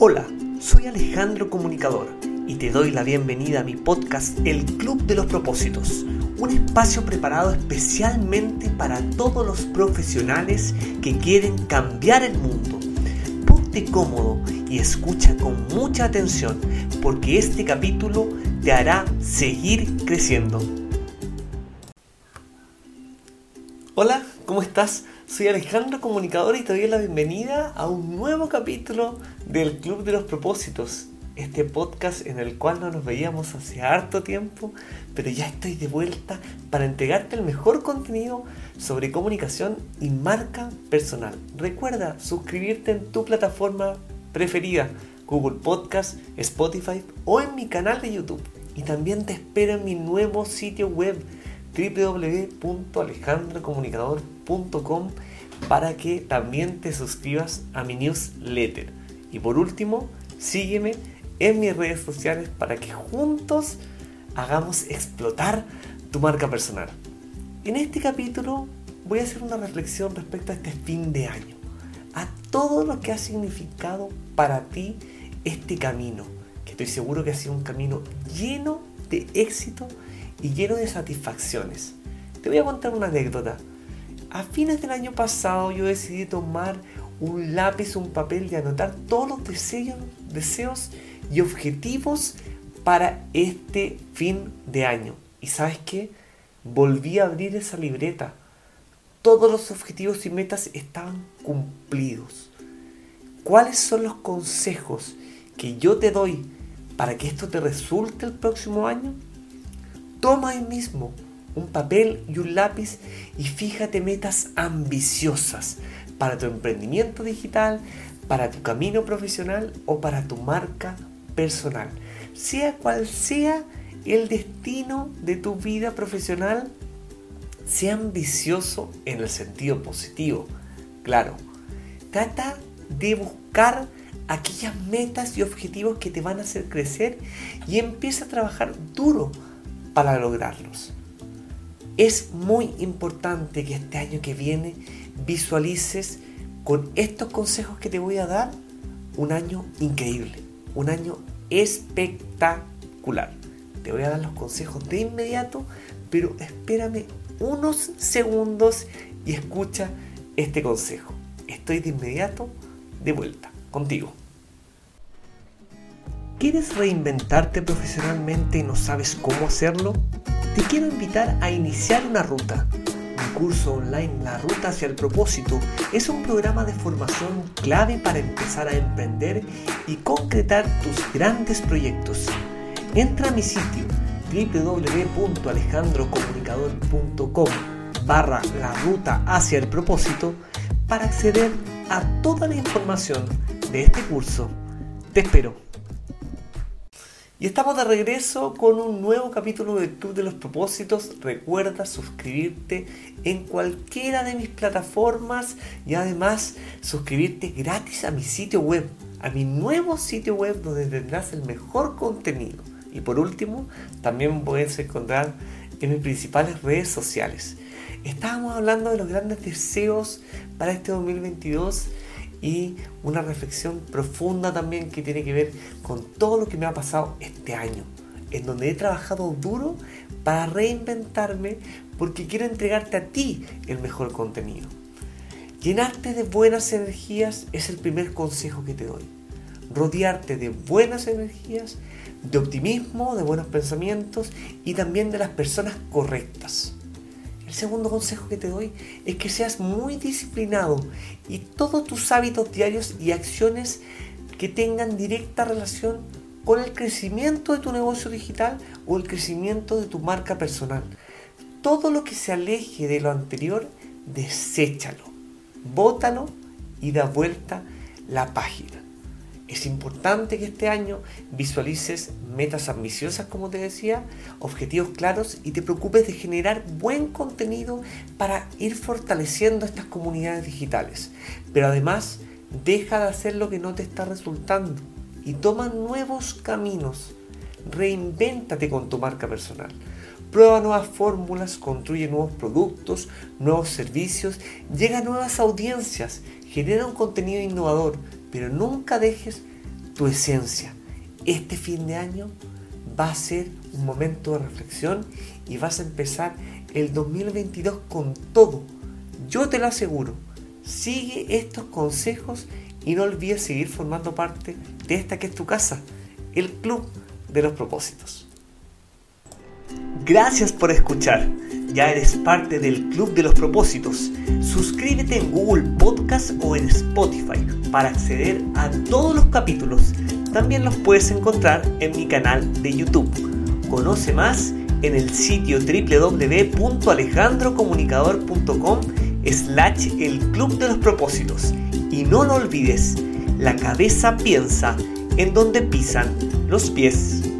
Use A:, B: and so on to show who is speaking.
A: Hola, soy Alejandro Comunicador y te doy la bienvenida a mi podcast El Club de los Propósitos, un espacio preparado especialmente para todos los profesionales que quieren cambiar el mundo. Ponte cómodo y escucha con mucha atención porque este capítulo te hará seguir creciendo. Hola, ¿cómo estás? Soy Alejandro Comunicador y te doy la bienvenida a un nuevo capítulo del Club de los Propósitos. Este podcast en el cual no nos veíamos hace harto tiempo, pero ya estoy de vuelta para entregarte el mejor contenido sobre comunicación y marca personal. Recuerda suscribirte en tu plataforma preferida, Google Podcast, Spotify o en mi canal de YouTube. Y también te espero en mi nuevo sitio web www.alejandrocomunicador.com para que también te suscribas a mi newsletter. Y por último, sígueme en mis redes sociales para que juntos hagamos explotar tu marca personal. En este capítulo voy a hacer una reflexión respecto a este fin de año, a todo lo que ha significado para ti este camino, que estoy seguro que ha sido un camino lleno de éxito y lleno de satisfacciones. Te voy a contar una anécdota. A fines del año pasado yo decidí tomar un lápiz, un papel y anotar todos los deseos, deseos y objetivos para este fin de año. ¿Y sabes qué? Volví a abrir esa libreta. Todos los objetivos y metas estaban cumplidos. ¿Cuáles son los consejos que yo te doy para que esto te resulte el próximo año? Toma ahí mismo un papel y un lápiz y fíjate metas ambiciosas para tu emprendimiento digital, para tu camino profesional o para tu marca personal. Sea cual sea el destino de tu vida profesional, sea ambicioso en el sentido positivo. Claro, trata de buscar aquellas metas y objetivos que te van a hacer crecer y empieza a trabajar duro para lograrlos. Es muy importante que este año que viene visualices con estos consejos que te voy a dar un año increíble, un año espectacular. Te voy a dar los consejos de inmediato, pero espérame unos segundos y escucha este consejo. Estoy de inmediato de vuelta contigo. ¿Quieres reinventarte profesionalmente y no sabes cómo hacerlo? Te quiero invitar a iniciar una ruta. Mi curso online La Ruta hacia el Propósito es un programa de formación clave para empezar a emprender y concretar tus grandes proyectos. Entra a mi sitio www.alejandrocomunicador.com barra la ruta hacia el propósito para acceder a toda la información de este curso. Te espero. Y estamos de regreso con un nuevo capítulo del Club de los Propósitos. Recuerda suscribirte en cualquiera de mis plataformas y además suscribirte gratis a mi sitio web, a mi nuevo sitio web donde tendrás el mejor contenido. Y por último, también puedes encontrar en mis principales redes sociales. Estábamos hablando de los grandes deseos para este 2022 y una reflexión profunda también que tiene que ver con todo lo que me ha pasado este año, en donde he trabajado duro para reinventarme porque quiero entregarte a ti el mejor contenido. Llenarte de buenas energías es el primer consejo que te doy. Rodearte de buenas energías, de optimismo, de buenos pensamientos y también de las personas correctas. El segundo consejo que te doy es que seas muy disciplinado y todos tus hábitos diarios y acciones que tengan directa relación con el crecimiento de tu negocio digital o el crecimiento de tu marca personal. Todo lo que se aleje de lo anterior, deséchalo, bótalo y da vuelta la página. Es importante que este año visualices metas ambiciosas, como te decía, objetivos claros y te preocupes de generar buen contenido para ir fortaleciendo estas comunidades digitales. Pero además, deja de hacer lo que no te está resultando y toma nuevos caminos. Reinvéntate con tu marca personal. Prueba nuevas fórmulas, construye nuevos productos, nuevos servicios, llega a nuevas audiencias, genera un contenido innovador pero nunca dejes tu esencia. Este fin de año va a ser un momento de reflexión y vas a empezar el 2022 con todo. Yo te lo aseguro. Sigue estos consejos y no olvides seguir formando parte de esta que es tu casa, el Club de los Propósitos. Gracias por escuchar. Ya eres parte del Club de los Propósitos. Suscríbete en Google Podcast o en Spotify para acceder a todos los capítulos. También los puedes encontrar en mi canal de YouTube. Conoce más en el sitio www.alejandrocomunicador.com slash el Club de los Propósitos. Y no lo olvides, la cabeza piensa en donde pisan los pies.